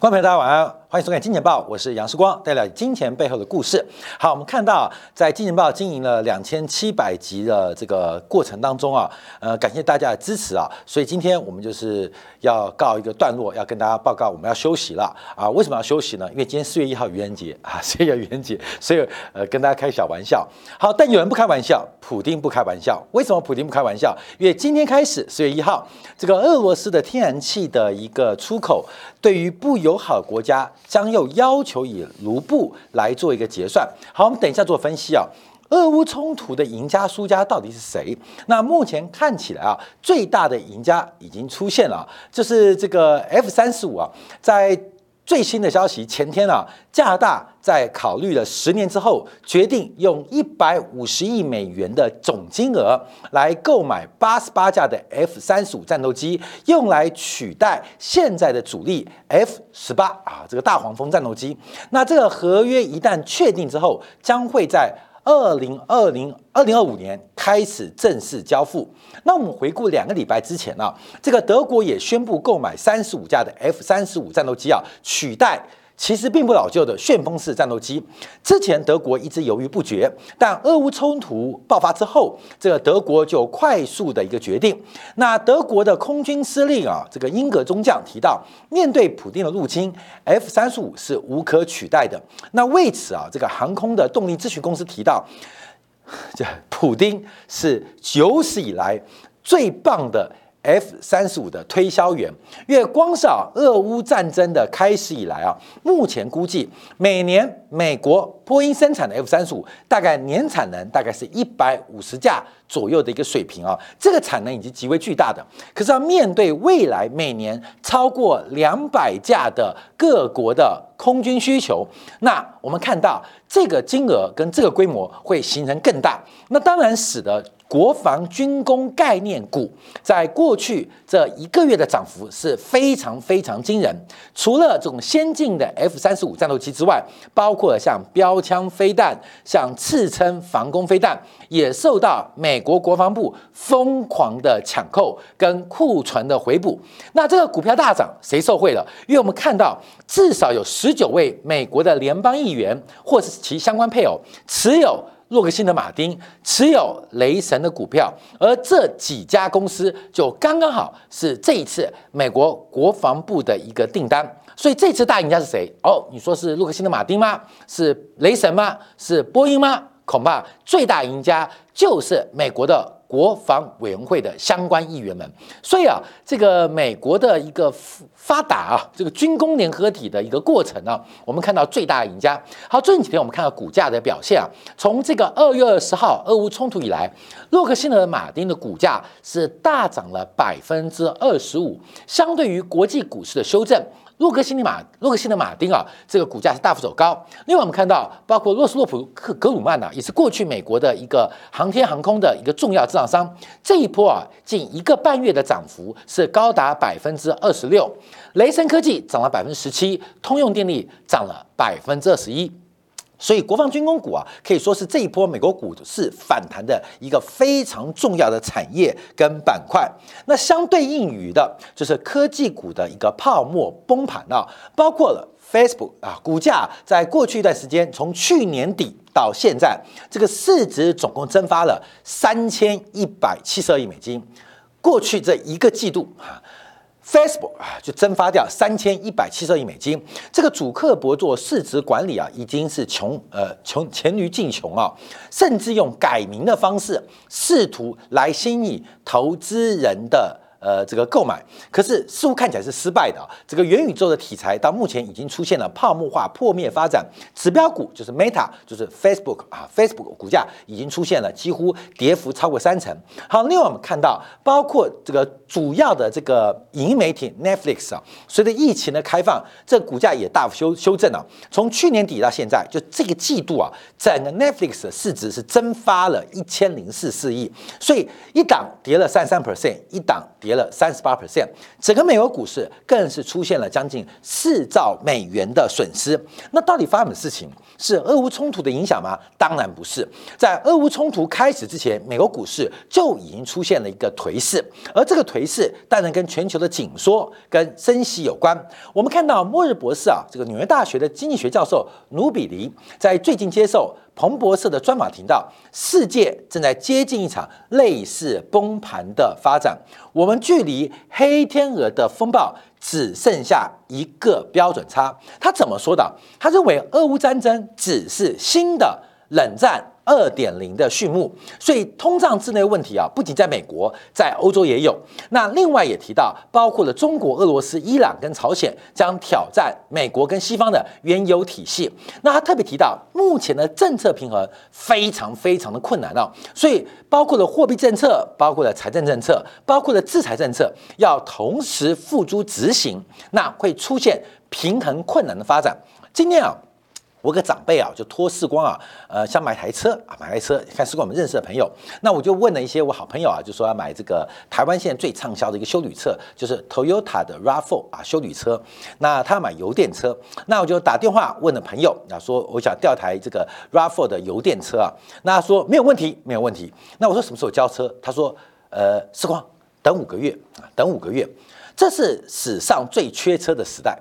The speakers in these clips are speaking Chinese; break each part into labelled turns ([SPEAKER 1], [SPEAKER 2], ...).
[SPEAKER 1] 观众朋友，大家晚安，欢迎收看《金钱报》，我是杨世光，带来金钱背后的故事。好，我们看到在《金钱报》经营了两千七百集的这个过程当中啊，呃，感谢大家的支持啊，所以今天我们就是要告一个段落，要跟大家报告我们要休息了啊。为什么要休息呢？因为今天四月一号愚人节 啊，四月愚人节，所以呃，跟大家开小玩笑。好，但有人不开玩笑，普丁不开玩笑。为什么普丁不开玩笑？因为今天开始，四月一号，这个俄罗斯的天然气的一个出口，对于不友好国家将又要求以卢布来做一个结算。好，我们等一下做分析啊。俄乌冲突的赢家输家到底是谁？那目前看起来啊，最大的赢家已经出现了，就是这个 F 三十五啊，在最新的消息，前天啊，加拿大在考虑了十年之后，决定用一百五十亿美元的总金额来购买八十八架的 F 三十五战斗机，用来取代现在的主力 F 十八啊，这个大黄蜂战斗机。那这个合约一旦确定之后，将会在二零二零二零二五年开始正式交付。那我们回顾两个礼拜之前呢、这个德国也宣布购买三十五架的 F 三十五战斗机啊，取代。其实并不老旧的旋风式战斗机，之前德国一直犹豫不决，但俄乌冲突爆发之后，这个德国就快速的一个决定。那德国的空军司令啊，这个英格中将提到，面对普丁的入侵，F 三十五是无可取代的。那为此啊，这个航空的动力咨询公司提到，这 普丁是有史以来最棒的 F 三十五的推销员，因为光是啊，俄乌战争的开始以来啊，目前估计每年美国波音生产的 F 三十五大概年产能大概是一百五十架左右的一个水平啊，这个产能已经极为巨大的。可是要面对未来每年超过两百架的各国的空军需求，那我们看到这个金额跟这个规模会形成更大，那当然使得。国防军工概念股在过去这一个月的涨幅是非常非常惊人。除了这种先进的 F 三十五战斗机之外，包括像标枪飞弹、像刺称防空飞弹，也受到美国国防部疯狂的抢购跟库存的回补。那这个股票大涨，谁受惠了？因为我们看到至少有十九位美国的联邦议员或是其相关配偶持有。洛克希德马丁持有雷神的股票，而这几家公司就刚刚好是这一次美国国防部的一个订单。所以这次大赢家是谁？哦，你说是洛克希德马丁吗？是雷神吗？是波音吗？恐怕最大赢家就是美国的国防委员会的相关议员们。所以啊，这个美国的一个发达啊，这个军工联合体的一个过程啊，我们看到最大赢家。好，最近几天我们看到股价的表现啊，从这个二月二十号俄乌冲突以来，洛克希德马丁的股价是大涨了百分之二十五，相对于国际股市的修正。洛克希尼马洛克希尼马丁啊，这个股价是大幅走高。另外，我们看到包括洛斯洛普克格鲁曼呐，也是过去美国的一个航天航空的一个重要制造商。这一波啊，近一个半月的涨幅是高达百分之二十六。雷声科技涨了百分之十七，通用电力涨了百分之二十一。所以，国防军工股啊，可以说是这一波美国股市反弹的一个非常重要的产业跟板块。那相对应于的，就是科技股的一个泡沫崩盘啊，包括了 Facebook 啊，股价在过去一段时间，从去年底到现在，这个市值总共蒸发了三千一百七十二亿美金。过去这一个季度啊。Facebook 啊，就蒸发掉三千一百七十亿美金。这个主客博做市值管理啊，已经是穷呃穷黔驴技穷啊，甚至用改名的方式试图来吸引投资人的。呃，这个购买，可是似乎看起来是失败的啊。这个元宇宙的题材到目前已经出现了泡沫化、破灭发展，指标股就是 Meta，就是 Facebook 啊，Facebook 股价已经出现了几乎跌幅超过三成。好，另外我们看到，包括这个主要的这个影音媒体 Netflix 啊，随着疫情的开放，这股价也大幅修修正了。从去年底到现在，就这个季度啊，整个 Netflix 的市值是蒸发了一千零四四亿，所以一档跌了三三 percent，一档跌。跌了三十八 percent，整个美国股市更是出现了将近四兆美元的损失。那到底发生什么事情？是俄乌冲突的影响吗？当然不是。在俄乌冲突开始之前，美国股市就已经出现了一个颓势，而这个颓势当然跟全球的紧缩、跟升息有关。我们看到末日博士啊，这个纽约大学的经济学教授努比尼在最近接受。彭博社的专访提到，世界正在接近一场类似崩盘的发展，我们距离黑天鹅的风暴只剩下一个标准差。他怎么说的？他认为俄乌战争只是新的冷战。二点零的序幕，所以通胀之内问题啊，不仅在美国，在欧洲也有。那另外也提到，包括了中国、俄罗斯、伊朗跟朝鲜将挑战美国跟西方的原油体系。那他特别提到，目前的政策平衡非常非常的困难哦。所以包括了货币政策，包括了财政政策，包括了制裁政策，要同时付诸执行，那会出现平衡困难的发展。今天啊。我个长辈啊，就托世光啊，呃，想买台车啊，买台车。看世光我们认识的朋友，那我就问了一些我好朋友啊，就说要买这个台湾现在最畅销的一个修旅车，就是 Toyota 的 Rav4 啊，修旅车。那他要买油电车，那我就打电话问了朋友，啊，说我想调台这个 Rav4 的油电车啊。那说没有问题，没有问题。那我说什么时候交车？他说，呃，世光等五个月啊，等五个月。这是史上最缺车的时代。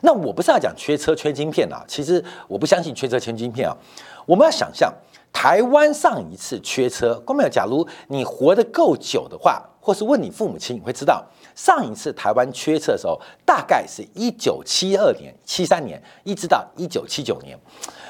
[SPEAKER 1] 那我不是要讲缺车缺晶片啊，其实我不相信缺车缺晶片啊。我们要想象台湾上一次缺车，光没有？假如你活得够久的话，或是问你父母亲，你会知道上一次台湾缺车的时候，大概是一九七二年、七三年，一直到一九七九年。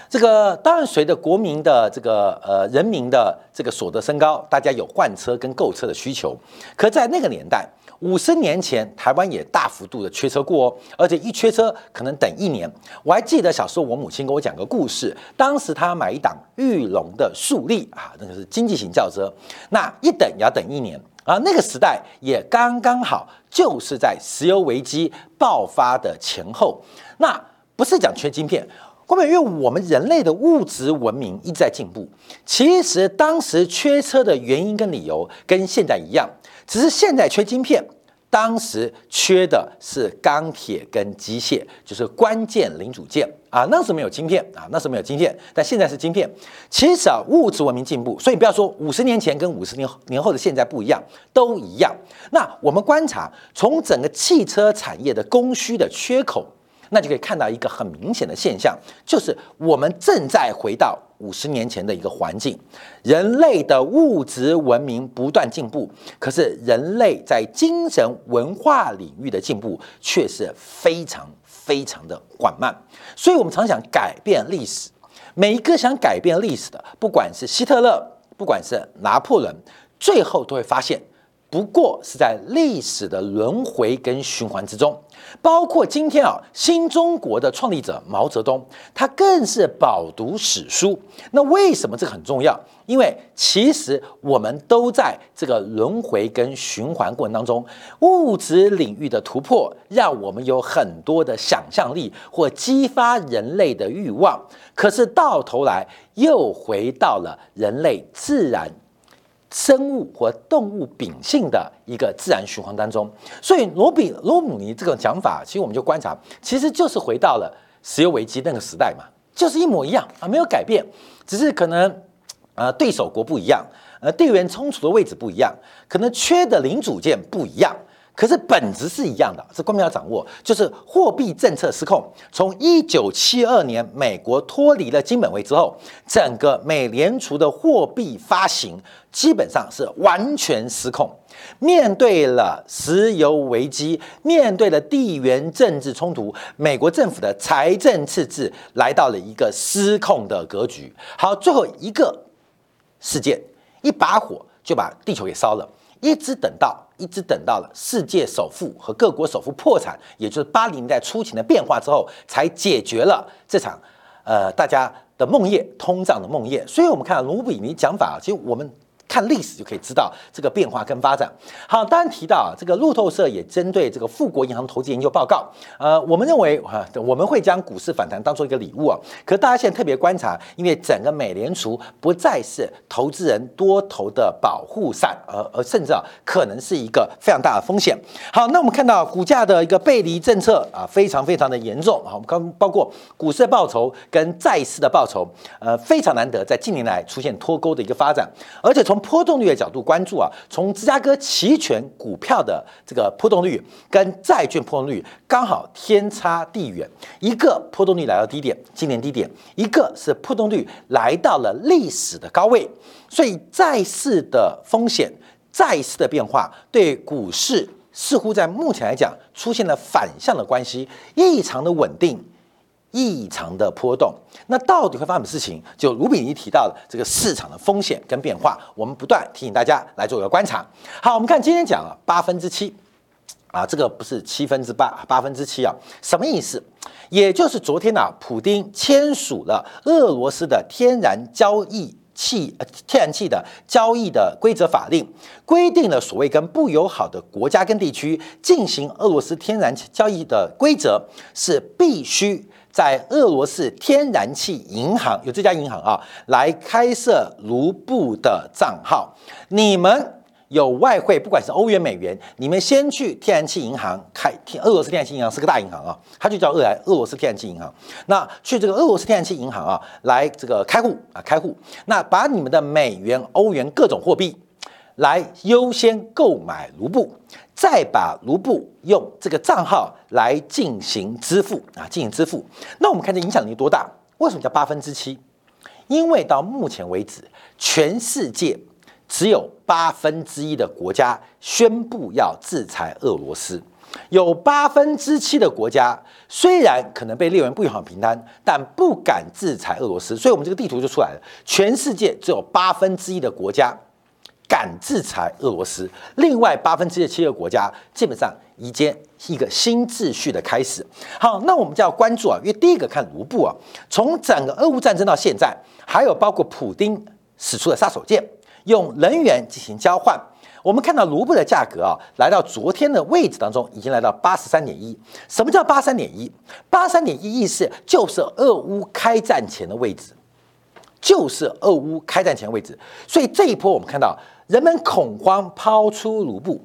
[SPEAKER 1] 这个当然随着国民的这个呃人民的这个所得升高，大家有换车跟购车的需求。可在那个年代。五十年前，台湾也大幅度的缺车过哦，而且一缺车可能等一年。我还记得小时候，我母亲跟我讲个故事，当时她买一档玉龙的速力啊，那个是经济型轿车，那一等也要等一年啊。那个时代也刚刚好，就是在石油危机爆发的前后。那不是讲缺晶片，关键因为我们人类的物质文明一直在进步。其实当时缺车的原因跟理由跟现在一样。只是现在缺晶片，当时缺的是钢铁跟机械，就是关键零组件啊。那时候没有晶片啊，那时候没有晶片，但现在是晶片。其实啊，物质文明进步，所以不要说五十年前跟五十年年后的现在不一样，都一样。那我们观察从整个汽车产业的供需的缺口。那就可以看到一个很明显的现象，就是我们正在回到五十年前的一个环境，人类的物质文明不断进步，可是人类在精神文化领域的进步却是非常非常的缓慢。所以，我们常想改变历史，每一个想改变历史的，不管是希特勒，不管是拿破仑，最后都会发现。不过是在历史的轮回跟循环之中，包括今天啊，新中国的创立者毛泽东，他更是饱读史书。那为什么这个很重要？因为其实我们都在这个轮回跟循环过程当中，物质领域的突破，让我们有很多的想象力或激发人类的欲望。可是到头来又回到了人类自然。生物或动物秉性的一个自然循环当中，所以罗比罗姆尼这种讲法，其实我们就观察，其实就是回到了石油危机那个时代嘛，就是一模一样啊，没有改变，只是可能呃对手国不一样，呃地缘冲突的位置不一样，可能缺的零组件不一样。可是本质是一样的，这关键要掌握，就是货币政策失控。从一九七二年美国脱离了金本位之后，整个美联储的货币发行基本上是完全失控。面对了石油危机，面对了地缘政治冲突，美国政府的财政赤字来到了一个失控的格局。好，最后一个事件，一把火就把地球给烧了。一直等到，一直等到了世界首富和各国首富破产，也就是八零年代初期的变化之后，才解决了这场，呃，大家的梦魇，通胀的梦魇。所以，我们看卢比尼讲法，其实我们。看历史就可以知道这个变化跟发展。好，当然提到啊，这个路透社也针对这个富国银行投资研究报告，呃，我们认为啊，我们会将股市反弹当做一个礼物啊。可大家现在特别观察，因为整个美联储不再是投资人多头的保护伞，而而甚至啊，可能是一个非常大的风险。好，那我们看到股价的一个背离政策啊，非常非常的严重啊。我们刚包括股市的报酬跟债市的报酬，呃，非常难得在近年来出现脱钩的一个发展，而且从波动率的角度关注啊，从芝加哥期权股票的这个波动率跟债券波动率刚好天差地远，一个波动率来到低点，今年低点，一个是波动率来到了历史的高位，所以债市的风险、债市的变化对股市似乎在目前来讲出现了反向的关系，异常的稳定。异常的波动，那到底会发生什么事情？就卢比尼提到的这个市场的风险跟变化，我们不断提醒大家来做一个观察。好，我们看今天讲了八分之七啊，这个不是七分之八，八分之七啊，什么意思？也就是昨天呢，普丁签署了俄罗斯的天然交易气呃天然气的交易的规则法令，规定了所谓跟不友好的国家跟地区进行俄罗斯天然气交易的规则是必须。在俄罗斯天然气银行有这家银行啊，来开设卢布的账号。你们有外汇，不管是欧元、美元，你们先去天然气银行开。俄罗斯天然气银行是个大银行啊，它就叫俄俄罗斯天然气银行。那去这个俄罗斯天然气银行啊，来这个开户啊，开户。那把你们的美元、欧元各种货币。来优先购买卢布，再把卢布用这个账号来进行支付啊，进行支付。那我们看这影响力多大？为什么叫八分之七？因为到目前为止，全世界只有八分之一的国家宣布要制裁俄罗斯，有八分之七的国家虽然可能被列为不友好名单，但不敢制裁俄罗斯。所以，我们这个地图就出来了，全世界只有八分之一的国家。敢制裁俄罗斯，另外八分之七个国家基本上已经一个新秩序的开始。好，那我们就要关注啊，因为第一个看卢布啊，从整个俄乌战争到现在，还有包括普丁使出的杀手锏，用能源进行交换。我们看到卢布的价格啊，来到昨天的位置当中，已经来到八十三点一。什么叫八三点一？八三点一意思就是俄乌开战前的位置，就是俄乌开战前位置。所以这一波我们看到。人们恐慌抛出卢布，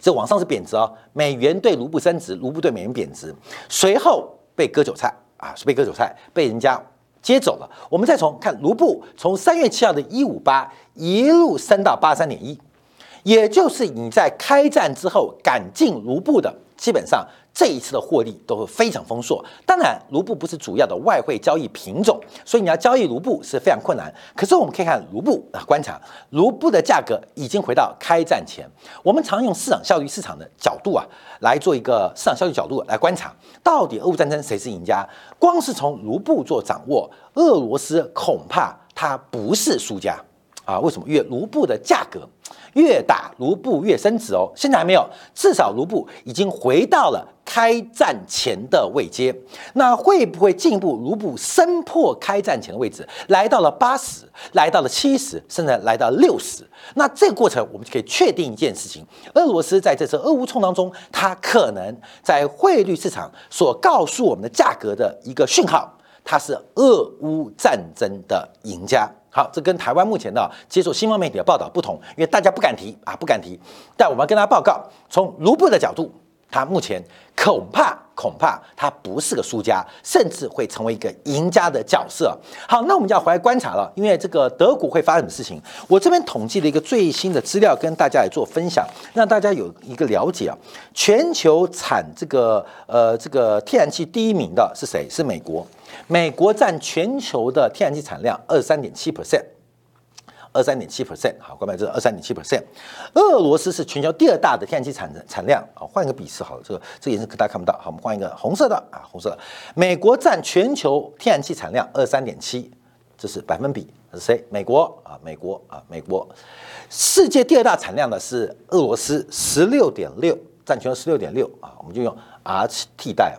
[SPEAKER 1] 这往上是贬值哦，美元对卢布升值，卢布对美元贬值，随后被割韭菜啊，是被割韭菜，被人家接走了。我们再从看卢布，从三月七号的一五八一路升到八三点一，也就是你在开战之后赶进卢布的，基本上。这一次的获利都会非常丰硕。当然，卢布不是主要的外汇交易品种，所以你要交易卢布是非常困难。可是我们可以看卢布啊，观察卢布的价格已经回到开战前。我们常用市场效率市场的角度啊，来做一个市场效率角度来观察，到底俄乌战争谁是赢家？光是从卢布做掌握，俄罗斯恐怕它不是输家啊？为什么？因为卢布的价格。越打卢布越升值哦，现在还没有，至少卢布已经回到了开战前的位阶。那会不会进一步卢布升破开战前的位置，来到了八十，来到了七十，甚至来到六十？那这个过程我们就可以确定一件事情：俄罗斯在这次俄乌冲当中，它可能在汇率市场所告诉我们的价格的一个讯号，它是俄乌战争的赢家。好，这跟台湾目前的接受新闻媒体的报道不同，因为大家不敢提啊，不敢提。但我们跟大家报告，从卢布的角度，他目前恐怕恐怕他不是个输家，甚至会成为一个赢家的角色。好，那我们就要回来观察了，因为这个德国会发生什么事情？我这边统计了一个最新的资料，跟大家来做分享，让大家有一个了解啊。全球产这个呃这个天然气第一名的是谁？是美国。美国占全球的天然气产量二三点七 percent，二三点七 percent，好，关注这二三点七 percent。俄罗斯是全球第二大的天然气产产量啊，换一个比示好了，这个这个颜色大家看不到，好，我们换一个红色的啊，红色的。美国占全球天然气产量二三点七，这是百分比，是谁？美国啊，美国啊，美国。世界第二大产量的是俄罗斯，十六点六，占全球十六点六啊，我们就用 R 替代。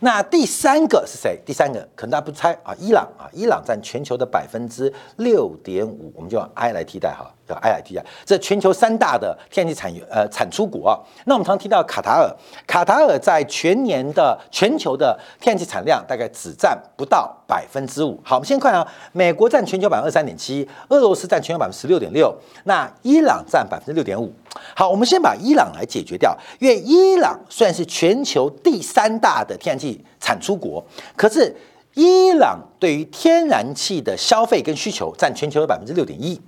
[SPEAKER 1] 那第三个是谁？第三个可能大家不猜啊，伊朗啊，伊朗占全球的百分之六点五，我们就用 I 来替代哈，叫 IIT 啊，这全球三大的天然气产呃产出国啊。那我们常提到卡塔尔，卡塔尔在全年的全球的天然气产量大概只占不到百分之五。好，我们先看啊，美国占全球百分之二三点七，俄罗斯占全球百分之十六点六，那伊朗占百分之六点五。好，我们先把伊朗来解决掉，因为伊朗虽然是全球第三大的天然气产出国，可是伊朗对于天然气的消费跟需求占全球的百分之六点一。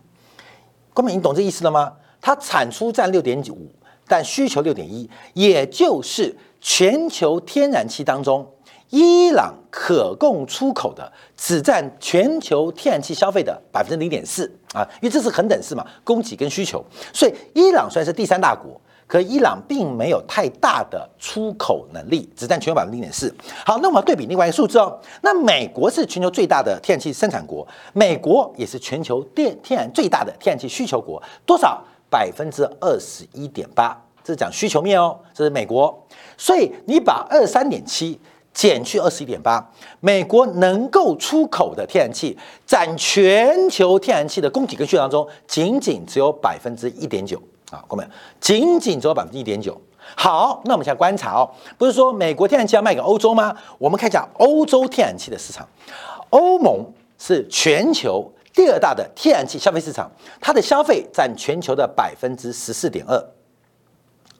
[SPEAKER 1] 光明，你懂这意思了吗？它产出占六点五，但需求六点一，也就是全球天然气当中，伊朗可供出口的只占全球天然气消费的百分之零点四啊，因为这是恒等式嘛，供给跟需求，所以伊朗虽然是第三大国。可伊朗并没有太大的出口能力，只占全球百分之零点四。好，那我们对比另外一个数字哦。那美国是全球最大的天然气生产国，美国也是全球电天然最大的天然气需求国，多少？百分之二十一点八，这是讲需求面哦。这是美国，所以你把二三点七减去二十一点八，美国能够出口的天然气占全球天然气的供给跟需求当中，仅仅只有百分之一点九。啊，各位，仅仅只有百分之一点九。好，那我们现在观察哦，不是说美国天然气要卖给欧洲吗？我们看一下欧洲天然气的市场。欧盟是全球第二大的天然气消费市场，它的消费占全球的百分之十四点二。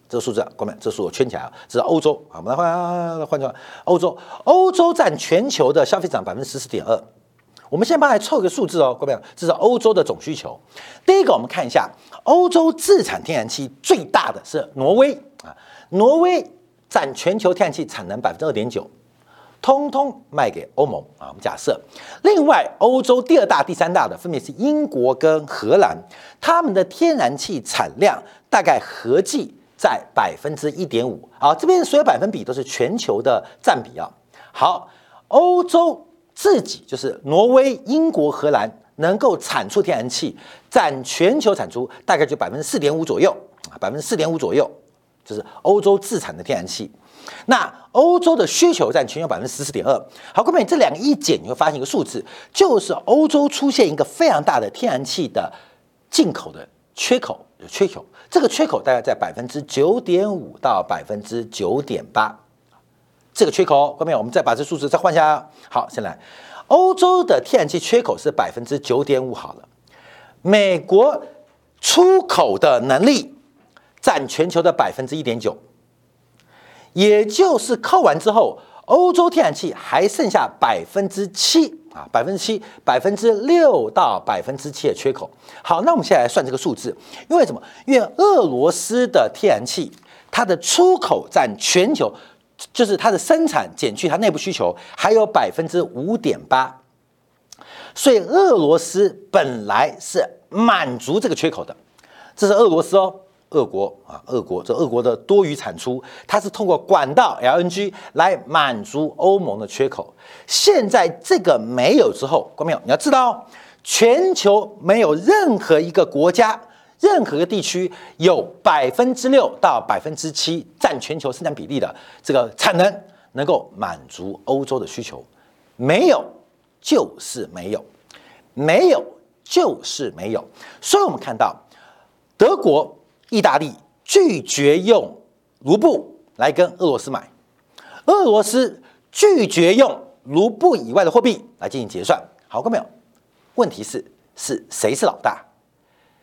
[SPEAKER 1] 这个数字，各位，这数我圈起来啊，这是欧洲。好，我们来换换成欧洲，欧洲占全球的消费涨百分之十四点二。我们先帮来凑个数字哦，各位，这是欧洲的总需求。第一个，我们看一下欧洲自产天然气最大的是挪威啊，挪威占全球天然气产能百分之二点九，通通卖给欧盟啊。我们假设，另外欧洲第二大、第三大的分别是英国跟荷兰，他们的天然气产量大概合计在百分之一点五。好，这边所有百分比都是全球的占比啊。好，欧洲。自己就是挪威、英国、荷兰能够产出天然气，占全球产出大概就百分之四点五左右啊，百分之四点五左右，就是欧洲自产的天然气。那欧洲的需求占全球百分之十四点二。好，各位，这两个一减，你会发现一个数字，就是欧洲出现一个非常大的天然气的进口的缺口，有缺口。这个缺口大概在百分之九点五到百分之九点八。这个缺口，后面我们再把这数字再换下。好，先来，欧洲的天然气缺口是百分之九点五。好了，美国出口的能力占全球的百分之一点九，也就是扣完之后，欧洲天然气还剩下百分之七啊，百分之七，百分之六到百分之七的缺口。好，那我们现在来算这个数字，因为什么？因为俄罗斯的天然气它的出口占全球。就是它的生产减去它内部需求，还有百分之五点八，所以俄罗斯本来是满足这个缺口的。这是俄罗斯哦，俄国啊，俄国这俄国的多余产出，它是通过管道 LNG 来满足欧盟的缺口。现在这个没有之后，观众朋友你要知道哦，全球没有任何一个国家。任何个地区有百分之六到百分之七占全球生产比例的这个产能，能够满足欧洲的需求，没有就是没有，没有就是没有。所以我们看到德国、意大利拒绝用卢布来跟俄罗斯买，俄罗斯拒绝用卢布以外的货币来进行结算。好过没有？问题是是谁是老大？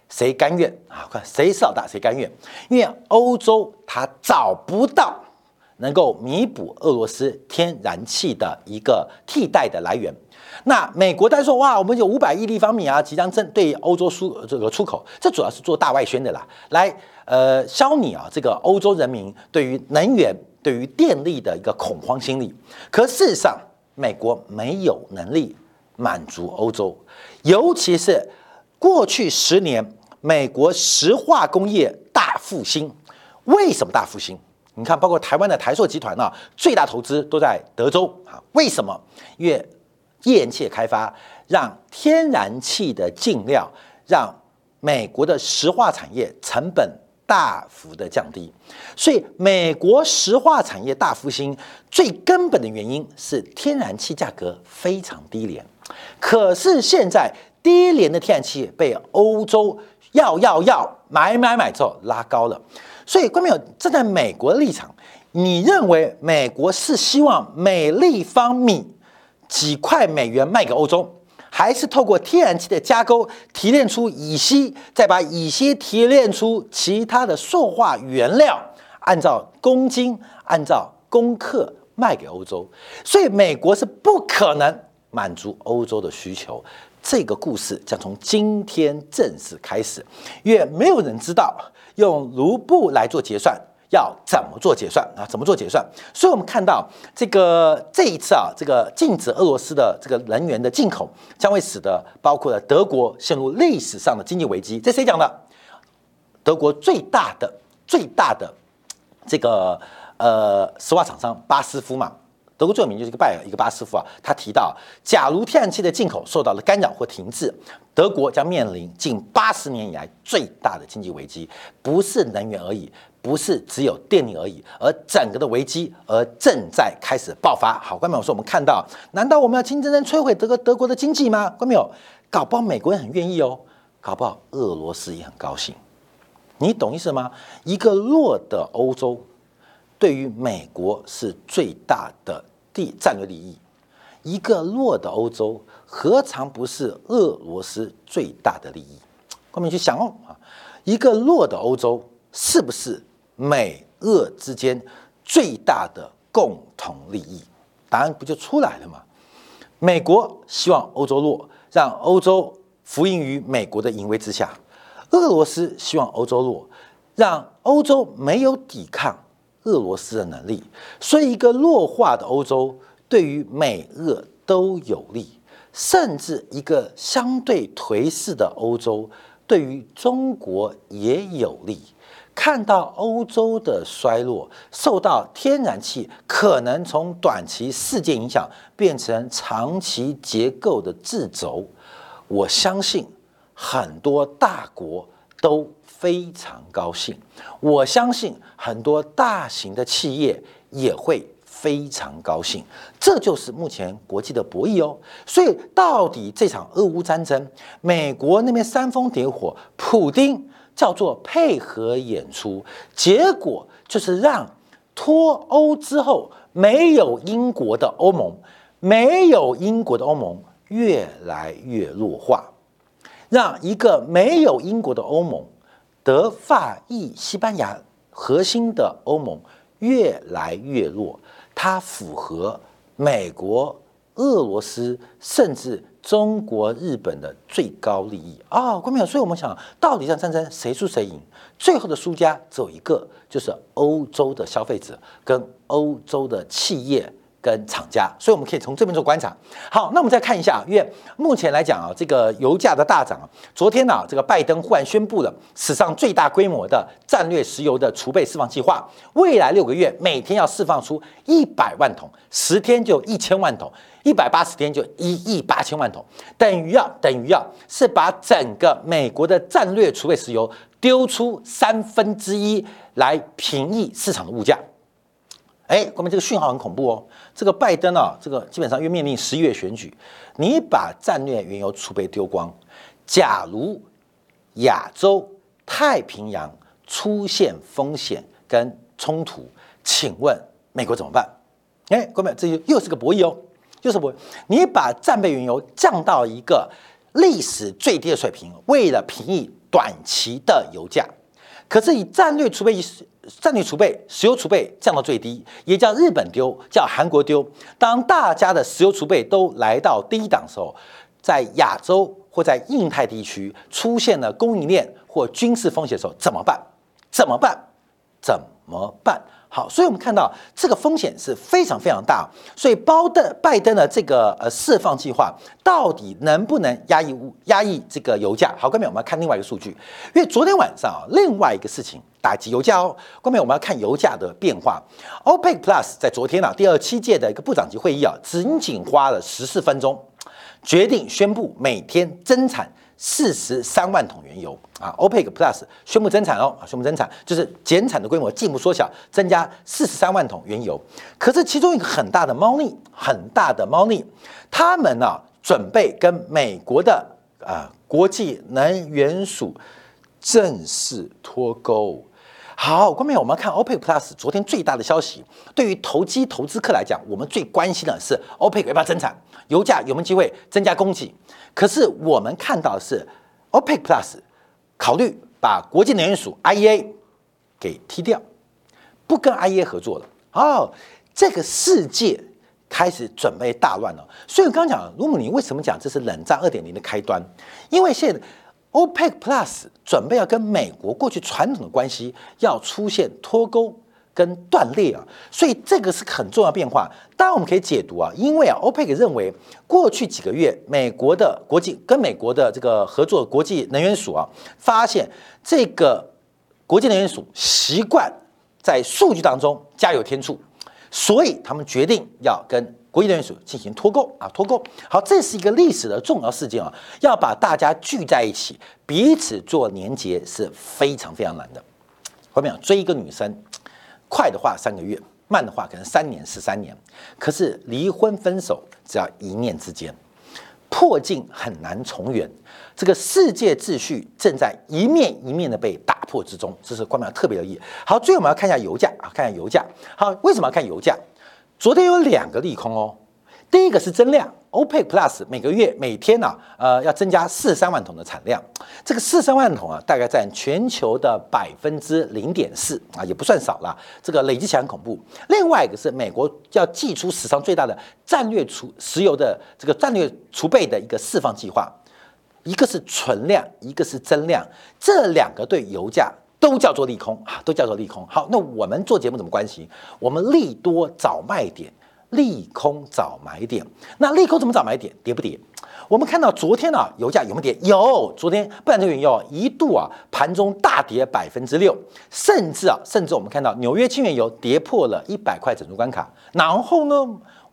[SPEAKER 1] 谁甘愿啊？看谁是老大，谁甘愿？因为欧洲它找不到能够弥补俄罗斯天然气的一个替代的来源。那美国单说哇，我们有五百亿立方米啊，即将针对欧洲输这个出口，这主要是做大外宣的啦，来呃消弭啊这个欧洲人民对于能源、对于电力的一个恐慌心理。可事实上，美国没有能力满足欧洲，尤其是过去十年。美国石化工业大复兴，为什么大复兴？你看，包括台湾的台塑集团呢，最大投资都在德州啊。为什么？因为页岩气开发，让天然气的进料，让美国的石化产业成本大幅的降低。所以，美国石化产业大复兴最根本的原因是天然气价格非常低廉。可是现在低廉的天然气被欧洲要要要买买买之后拉高了。所以，关众朋友站在美国的立场，你认为美国是希望每立方米几块美元卖给欧洲？还是透过天然气的加工提炼出乙烯，再把乙烯提炼出其他的塑化原料，按照公斤、按照公克卖给欧洲。所以美国是不可能满足欧洲的需求。这个故事将从今天正式开始，因为没有人知道用卢布来做结算。要怎么做结算啊？怎么做结算？所以，我们看到这个这一次啊，这个禁止俄罗斯的这个能源的进口，将会使得包括了德国陷入历史上的经济危机。这谁讲的？德国最大的最大的这个呃石化厂商巴斯夫嘛。德国最有名就是一个拜尔，一个巴斯夫啊。他提到，假如天然气的进口受到了干扰或停滞，德国将面临近八十年以来最大的经济危机，不是能源而已。不是只有电力而已，而整个的危机而正在开始爆发。好，观众朋友说，我们看到，难道我们要清真正摧毁德国德国的经济吗？观众朋友，搞不好美国人很愿意哦，搞不好俄罗斯也很高兴。你懂意思吗？一个弱的欧洲，对于美国是最大的地战略利益。一个弱的欧洲，何尝不是俄罗斯最大的利益？观众去想哦啊，一个弱的欧洲是不是？美俄之间最大的共同利益，答案不就出来了吗？美国希望欧洲弱，让欧洲服膺于美国的淫威之下；俄罗斯希望欧洲弱，让欧洲没有抵抗俄罗斯的能力。所以，一个弱化的欧洲对于美俄都有利，甚至一个相对颓势的欧洲对于中国也有利。看到欧洲的衰落，受到天然气可能从短期事件影响变成长期结构的掣肘，我相信很多大国都非常高兴，我相信很多大型的企业也会非常高兴，这就是目前国际的博弈哦。所以，到底这场俄乌战争，美国那边煽风点火，普京。叫做配合演出，结果就是让脱欧之后没有英国的欧盟，没有英国的欧盟越来越弱化，让一个没有英国的欧盟，德法意西班牙核心的欧盟越来越弱，它符合美国、俄罗斯甚至。中国、日本的最高利益啊，关众所以我们想到底这场战争谁输谁赢？最后的输家只有一个，就是欧洲的消费者跟欧洲的企业。跟厂家，所以我们可以从这边做观察。好，那我们再看一下，因为目前来讲啊，这个油价的大涨啊，昨天呢，这个拜登忽然宣布了史上最大规模的战略石油的储备释放计划，未来六个月每天要释放出一百万桶，十天就一千万桶，一百八十天就一亿八千万桶，等于要等于要是把整个美国的战略储备石油丢出三分之一来平抑市场的物价。哎，关键这个讯号很恐怖哦。这个拜登啊，这个基本上又面临十一月选举，你把战略原油储备丢光，假如亚洲太平洋出现风险跟冲突，请问美国怎么办？哎，各位，这又又是个博弈哦，又是博弈。你把战备原油降到一个历史最低的水平，为了平抑短期的油价，可是以战略储备战略储备、石油储备降到最低，也叫日本丢，叫韩国丢。当大家的石油储备都来到低档时候，在亚洲或在印太地区出现了供应链或军事风险的时候，怎么办？怎么办？怎么办？好，所以我们看到这个风险是非常非常大，所以包的拜登的这个呃释放计划到底能不能压抑物压抑这个油价？好，各位我们要看另外一个数据，因为昨天晚上啊，另外一个事情打击油价哦。各位我们要看油价的变化。OPEC Plus 在昨天啊第二七届的一个部长级会议啊，仅仅花了十四分钟，决定宣布每天增产。四十三万桶原油啊，OPEC Plus 宣布增产哦，宣布增产就是减产的规模进一步缩小，增加四十三万桶原油。可是其中一个很大的猫腻，很大的猫腻，他们呢准备跟美国的啊国际能源署正式脱钩。好，观众朋友，我们看 OPEC Plus 昨天最大的消息，对于投机投资客来讲，我们最关心的是 OPEC 要不要增产，油价有没有机会增加供给。可是我们看到的是 OPEC Plus 考虑把国际能源署 IEA 给踢掉，不跟 IEA 合作了。哦，这个世界开始准备大乱了。所以我刚刚讲，卢姆尼为什么讲这是冷战二点零的开端？因为现在。OPEC Plus 准备要跟美国过去传统的关系要出现脱钩跟断裂啊，所以这个是很重要变化。当然我们可以解读啊，因为啊，OPEC 认为过去几个月美国的国际跟美国的这个合作国际能源署啊，发现这个国际能源署习惯在数据当中加有天助，所以他们决定要跟。国际能源署进行脱钩啊，脱钩。好，这是一个历史的重要事件啊，要把大家聚在一起，彼此做连接是非常非常难的。后面追一个女生，快的话三个月，慢的话可能三年、十三年。可是离婚分手只要一念之间，破镜很难重圆。这个世界秩序正在一面一面的被打破之中，这是官方特别留意义。好，最后我们要看一下油价啊，看一下油价。好，为什么要看油价？昨天有两个利空哦，第一个是增量，OPEC Plus 每个月每天呢，呃，要增加四十三万桶的产量，这个四十三万桶啊，大概占全球的百分之零点四啊，也不算少了，这个累积起来很恐怖。另外一个是美国要祭出史上最大的战略储石油的这个战略储备的一个释放计划，一个是存量，一个是增量，这两个对油价。都叫做利空啊，都叫做利空。好，那我们做节目怎么关系？我们利多找卖点，利空找买点。那利空怎么找买点？跌不跌？我们看到昨天啊，油价有没有跌？有，昨天不然这个原油一度啊，盘中大跌百分之六，甚至啊，甚至我们看到纽约轻原油跌破了一百块整数关卡，然后呢？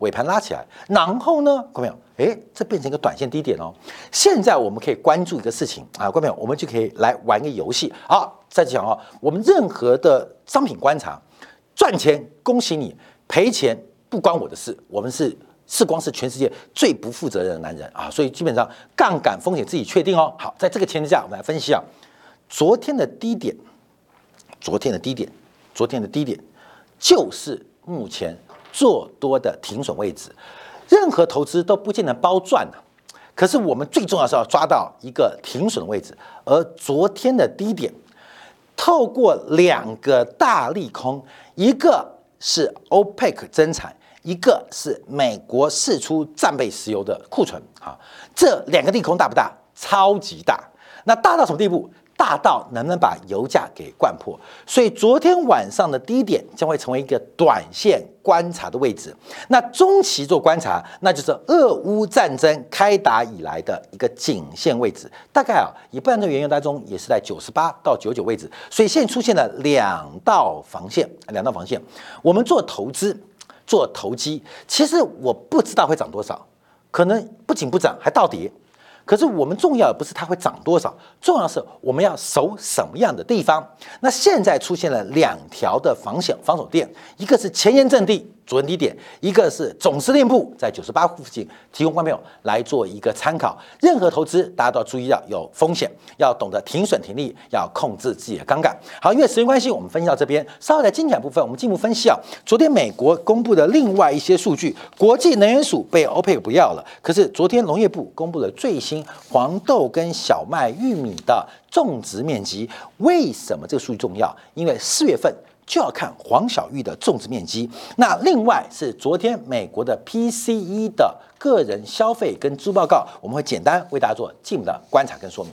[SPEAKER 1] 尾盘拉起来，然后呢，看到没有？哎，这变成一个短线低点哦。现在我们可以关注一个事情啊，看到没有？我们就可以来玩一个游戏。好，再讲哦，我们任何的商品观察，赚钱恭喜你，赔钱不关我的事。我们是视光是全世界最不负责任的男人啊，所以基本上杠杆风险自己确定哦。好，在这个前提下，我们来分析啊，昨天的低点，昨天的低点，昨天的低点就是目前。做多的停损位置，任何投资都不见得包赚啊。可是我们最重要是要抓到一个停损的位置，而昨天的低点，透过两个大利空，一个是 OPEC 增产，一个是美国释出战备石油的库存啊，这两个利空大不大？超级大。那大到什么地步？大到能不能把油价给灌破？所以昨天晚上的低点将会成为一个短线观察的位置。那中期做观察，那就是俄乌战争开打以来的一个颈线位置。大概啊，以半的原油当中也是在九十八到九九位置。所以现在出现了两道防线，两道防线。我们做投资、做投机，其实我不知道会涨多少，可能不仅不涨，还倒跌。可是我们重要的不是它会涨多少，重要是我们要守什么样的地方。那现在出现了两条的防险防守垫，一个是前沿阵地。主人低点，一个是总司令部在九十八附近，提供观众朋友来做一个参考。任何投资，大家都要注意到有风险，要懂得停损停利，要控制自己的杠杆。好，因为时间关系，我们分析到这边。稍后在精彩部分，我们进一步分析啊。昨天美国公布的另外一些数据，国际能源署被 OPEC 不要了。可是昨天农业部公布了最新黄豆跟小麦、玉米的种植面积。为什么这个数据重要？因为四月份。就要看黄小玉的种植面积。那另外是昨天美国的 PCE 的个人消费跟支出报告，我们会简单为大家做进一步的观察跟说明。